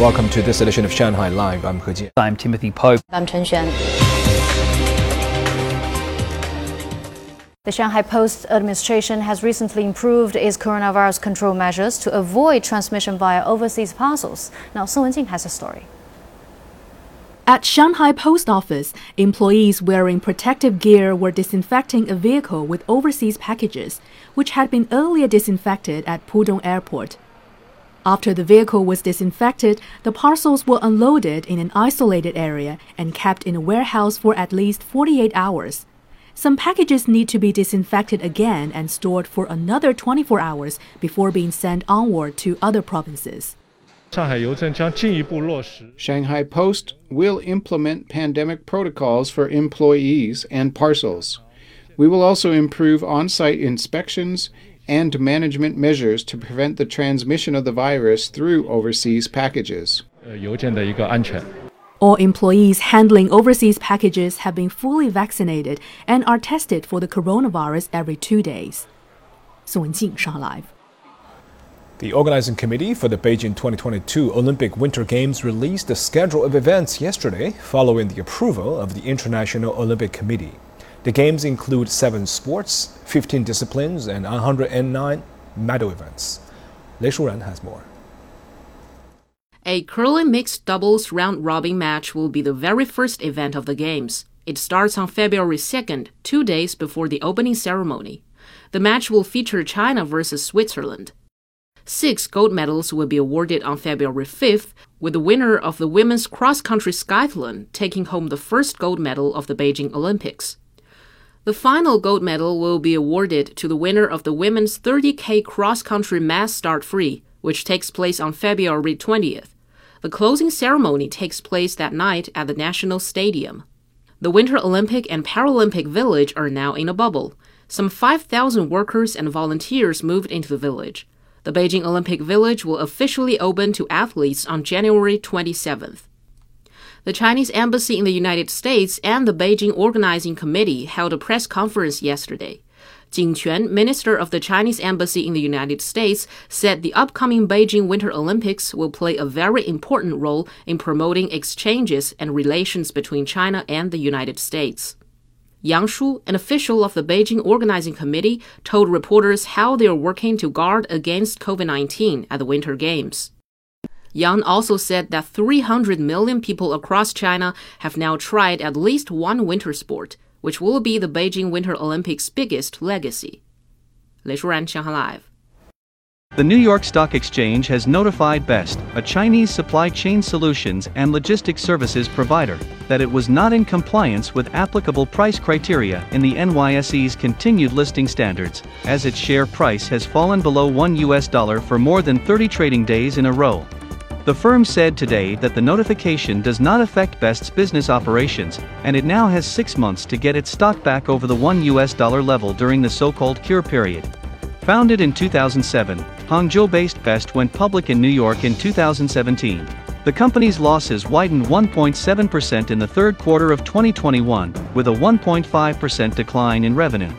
welcome to this edition of Shanghai Live. I'm He Jian. I'm Timothy Pope. I'm Chen Xuan. The Shanghai Post administration has recently improved its coronavirus control measures to avoid transmission via overseas parcels. Now, Song Wenjing has a story. At Shanghai Post Office, employees wearing protective gear were disinfecting a vehicle with overseas packages, which had been earlier disinfected at Pudong Airport. After the vehicle was disinfected, the parcels were unloaded in an isolated area and kept in a warehouse for at least 48 hours. Some packages need to be disinfected again and stored for another 24 hours before being sent onward to other provinces. Shanghai Post will implement pandemic protocols for employees and parcels. We will also improve on site inspections and management measures to prevent the transmission of the virus through overseas packages. All employees handling overseas packages have been fully vaccinated and are tested for the coronavirus every two days. Song Wenjing, Shanghai Live. The organizing committee for the Beijing 2022 Olympic Winter Games released a schedule of events yesterday following the approval of the International Olympic Committee. The games include seven sports, 15 disciplines, and 109 medal events. Lei Shuren has more. A curling mixed doubles round robin match will be the very first event of the Games. It starts on February 2nd, two days before the opening ceremony. The match will feature China versus Switzerland. Six gold medals will be awarded on February 5th, with the winner of the women's cross country skiathlon taking home the first gold medal of the Beijing Olympics. The final gold medal will be awarded to the winner of the women's 30K cross country mass start free, which takes place on February 20th. The closing ceremony takes place that night at the National Stadium. The Winter Olympic and Paralympic Village are now in a bubble. Some 5,000 workers and volunteers moved into the village. The Beijing Olympic Village will officially open to athletes on January 27th. The Chinese Embassy in the United States and the Beijing Organizing Committee held a press conference yesterday. Jing Quan, minister of the Chinese Embassy in the United States, said the upcoming Beijing Winter Olympics will play a very important role in promoting exchanges and relations between China and the United States. Yang Shu, an official of the Beijing Organizing Committee, told reporters how they are working to guard against COVID 19 at the Winter Games. Yang also said that 300 million people across China have now tried at least one winter sport, which will be the Beijing Winter Olympics' biggest legacy. Lei Shuran, Shanghai Live. The New York Stock Exchange has notified BEST, a Chinese supply chain solutions and logistics services provider, that it was not in compliance with applicable price criteria in the NYSE's continued listing standards, as its share price has fallen below 1 US dollar for more than 30 trading days in a row. The firm said today that the notification does not affect BEST's business operations, and it now has six months to get its stock back over the 1 US dollar level during the so-called cure period. Founded in 2007, Hangzhou-based BEST went public in New York in 2017. The company's losses widened 1.7% in the third quarter of 2021, with a 1.5% decline in revenue.